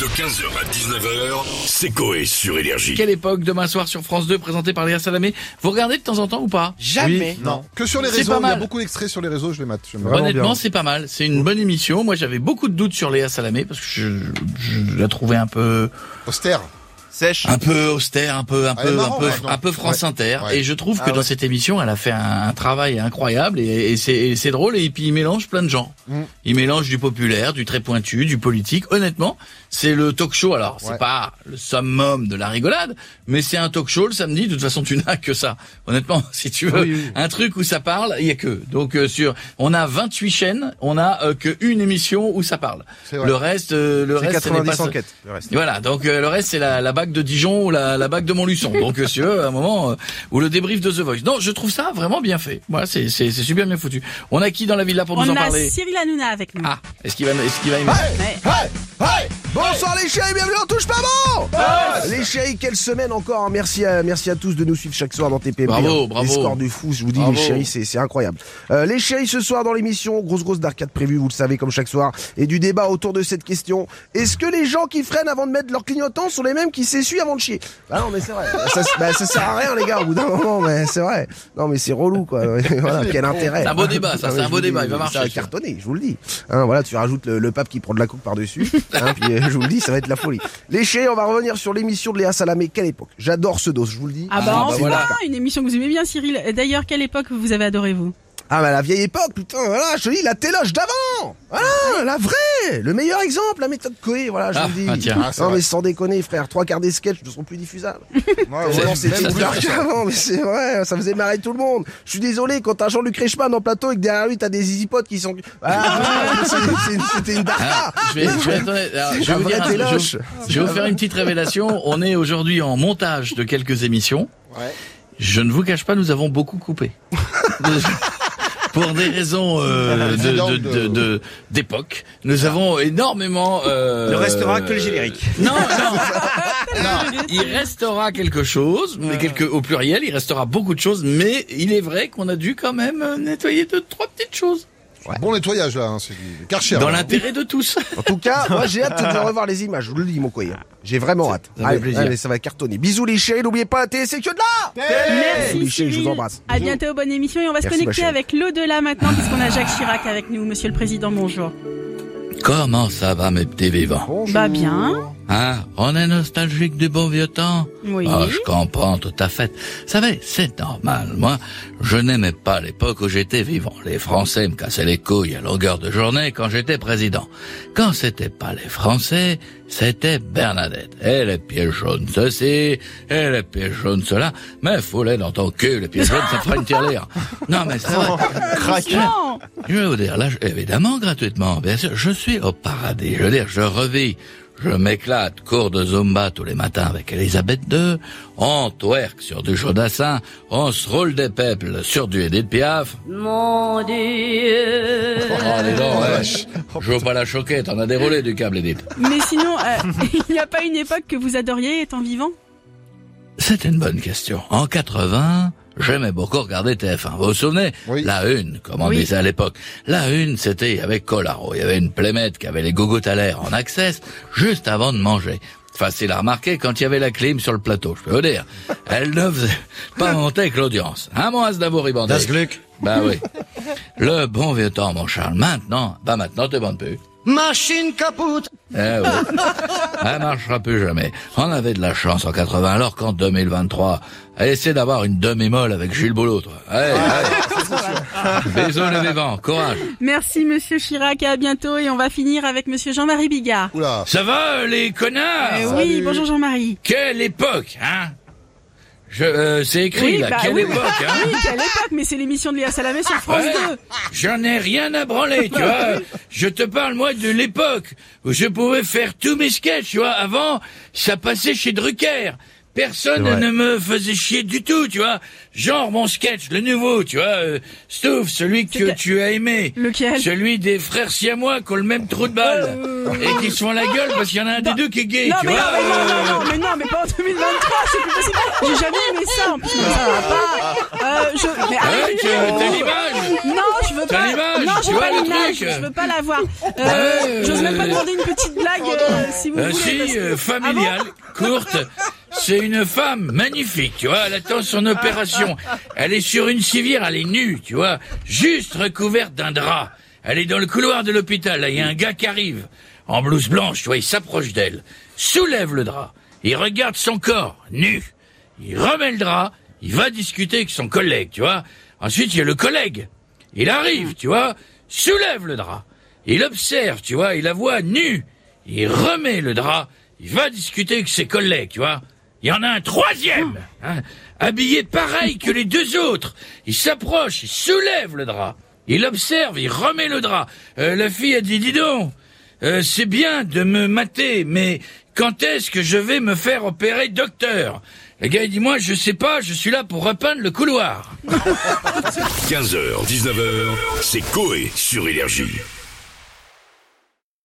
De 15h à 19h, c'est Coé sur Énergie. Quelle époque demain soir sur France 2 présenté par Léa Salamé. Vous regardez de temps en temps ou pas? Jamais. Non. Que sur les C'est réseaux, pas il y a mal. beaucoup d'extraits sur les réseaux, je les mate. Honnêtement, c'est pas mal. C'est une bonne émission. Moi, j'avais beaucoup de doutes sur Léa Salamé parce que je, je- je la trouvais un peu, Austère. Sèche. un peu austère, un peu, un peu, un peu, un peu France Ouais. Inter. Ouais. Et je trouve que Ah dans cette émission, elle a fait un, un travail incroyable et, et c'est drôle. Et puis il mélange plein de gens. Mm. Il mélange du populaire, du très pointu, du politique. Honnêtement, c'est le talk show. Alors, c'est pas le summum de la rigolade, mais c'est un talk show le samedi. De toute façon, tu n'as que ça. Honnêtement, si tu veux un truc où ça parle, il y a que. Donc euh, sur, on a 28 chaînes, on a euh, que une émission où ça parle. Le reste, euh, le reste, ce n'est 90 pas enquêtes. Le reste. Voilà, donc euh, le reste c'est la, la bague de Dijon ou la, la bague de Montluçon. Donc euh, si veux, à un moment euh, ou le débrief de The Voice. Non, je trouve ça vraiment bien fait. Voilà, c'est c'est c'est super bien foutu. On a qui dans la villa pour nous On en a parler? Cyril Hanouna avec nous. Ah, est-ce qu'il va est-ce qu'il va aimer Ouais. Hey, hey Bonsoir les chéris, bienvenue en touche pas bon Les chéris, quelle semaine encore hein. Merci à, merci à tous de nous suivre chaque soir dans TPMP Bravo, hein. bravo. Les scores de fou, je vous dis Bravo. les chéris, c'est c'est incroyable Euh, Les chéris ce soir dans l'émission, grosse grosse d'arcade prévue, vous le savez comme chaque soir Et du débat autour de cette question Est-ce que les gens qui freinent avant de mettre leur clignotant sont les mêmes qui s'essuient avant de chier? Ah non mais c'est vrai, ça, bah, ça sert à rien les gars au bout d'un moment, mais c'est vrai Non mais c'est relou quoi, voilà, quel intérêt C'est un beau débat, ça, Ah, c'est un beau débat, il va Ça marcher, va ça. cartonner, je vous le dis. Hein, voilà, tu rajoutes le, le pape qui prend de la coupe par-dessus. Hein, puis euh, je vous le dis, ça va être la folie. Les chéris, on va revenir sur l'émission de Léa Salamé. Quelle époque? J'adore ce dos, je vous le dis. Ah bah, Ah, bah enfin, voilà. une émission que vous aimez bien Cyril. D'ailleurs, quelle époque vous avez adoré vous? Ah bah la vieille époque, putain, voilà, je te dis, la téloche d'avant Voilà, la vraie Le meilleur exemple, la méthode Coé, voilà, je Ah, vous le dis. ah, tiens. Ah, c'est non vrai. mais sans déconner, frère, trois quarts des sketchs ne seront plus diffusables. Vraiment, c'était qu'avant, mais c'est vrai, ça faisait marrer tout le monde. Je suis désolé, quand t'as Jean-Luc Reichmann en plateau et que derrière lui t'as des easy potes qui sont... Ah, c'est- c'est- c'était une darka je vais, je vais, attendez, alors, je vais La vous dire je, vais vous faire une petite révélation. On est aujourd'hui en montage de quelques émissions. Ouais. Je ne vous cache pas, nous avons beaucoup coupé. Pour des raisons euh, de- de- de- de- d'époque, nous avons énormément. Euh, Ne restera que le générique. Non, non, non. Il restera quelque chose, mais quelque au pluriel, il restera beaucoup de choses, mais il est vrai qu'on a dû quand même euh, nettoyer deux, trois petites choses Bon nettoyage là, hein, c'est du Karcher. dans là. l'intérêt de tous. En tout cas, moi j'ai hâte de revoir les images, je vous le dis mon coyer. J'ai vraiment hâte. ça Allez, plaisir. allez, ça va cartonner. Bisous les chéris, n'oubliez pas la télé, c'est que de là Merci Michel, je vous embrasse. À bientôt, bonne émission et on va se Merci, connecter avec l'au-delà maintenant puisqu'on a Jacques Chirac avec nous. Monsieur le Président, bonjour. Comment ça va, mes petits vivants? Bonjour. Bah bien. Hein On est nostalgique du bon vieux temps Oui. Ah, je comprends tout à fait. Vous savez, c'est normal. Moi, je n'aimais pas l'époque où j'étais vivant. Les Français me cassaient les couilles à longueur de journée quand j'étais président. Quand c'était pas les Français, c'était Bernadette. Et les pieds jaunes ceci, et les pieds jaunes cela. Mais fouler dans ton cul, les pieds jaunes, ça fera une tirelire. Non, mais c'est vrai. Non. Je vais vous dire, là, évidemment, gratuitement, bien sûr, je suis au paradis. Je veux dire, je revis, je m'éclate, cours de Zumba tous les matins avec Elisabeth II, on twerk sur du Chaudassin, on se roule des peuples sur du Edith Piaf. Mon Dieu. Oh, allez donc, ouais. Je veux pas la choquer, t'en as déroulé du câble, Edith. Mais sinon, euh, il n'y a pas une époque que vous adoriez étant vivant? C'est une bonne question. En 80, j'aimais beaucoup regarder TF1. Vous vous souvenez? Oui. La une, comme on Oui. disait à l'époque. La une, c'était avec Colaro. Il y avait une plémette qui avait les gougouttes à l'air en access juste avant de manger. Facile à remarquer quand il y avait la clim sur le plateau, je peux vous dire. Elle ne faisait pas monter avec l'audience. Un mot d'abord ribandé? Das Glück. Bah oui. Le bon vieux temps, mon Charles. Maintenant, bah maintenant, t'es bonne plus. Machine kaputt. Eh oui. Elle marchera plus jamais. On avait de la chance en 80, alors qu'en 2023, essaie d'avoir une demi-molle avec Gilles Boulot, toi. Allez, allez. Bisous les vivants, courage. Merci Monsieur Chirac et à bientôt et on va finir avec Monsieur Jean-Marie Bigard. Oula. Ça va, les connards Eh oui, bonjour Jean-Marie. Quelle époque, hein? Euh, c'est écrit, Oui, là, bah quelle oui. époque, hein Oui, quelle époque, mais c'est l'émission de Léa Salamé sur France Ouais. 2. J'en ai rien à branler, tu vois. Je te parle, moi, de l'époque où je pouvais faire tous mes sketchs, tu vois. Avant, ça passait chez Drucker. Personne ne me faisait chier du tout, tu vois. Genre mon sketch, le nouveau, tu vois, euh, Stouff, celui que tu as aimé. Lequel? Celui des frères siamois qui ont le même trou de balle. Et qui se font la gueule parce qu'il y en a un des deux qui est gay, Non tu mais, non, vois. mais non, euh, non, non, mais non, mais pas en 2023, c'est plus possible. J'ai jamais aimé ça, en plus, ça va pas. Euh, je, mais Ah ouais, arrête. tu- t'as l'image Non, je veux T'as pas. l'image, non, tu je veux vois pas le l'image. truc Je veux pas la voir. Euh, J'ose même pas euh, demander une petite blague, euh, si vous Euh, voulez. si, euh, familiale, courte. C'est une femme magnifique, tu vois. Elle attend son opération. Elle est sur une civière, elle est nue, tu vois, juste recouverte d'un drap. Elle est dans le couloir de l'hôpital. Là, il y a un gars qui arrive en blouse blanche, tu vois. Il s'approche d'elle, soulève le drap, il regarde son corps nu, il remet le drap, il va discuter avec son collègue, tu vois. Ensuite, il y a le collègue. Il arrive, tu vois, soulève le drap. Il observe, tu vois, il la voit nue. Il remet le drap. Il va discuter avec ses collègues, tu vois. Il y en a un troisième, hein, habillé pareil que les deux autres. Il s'approche, il soulève le drap. Il observe, il remet le drap. Euh, la fille a dit, dis donc, euh, c'est bien de me mater, mais quand est-ce que je vais me faire opérer docteur? Le gars, il dit, moi, je sais pas, je suis là pour repeindre le couloir. 15h, 19h, c'est Coé sur Énergie.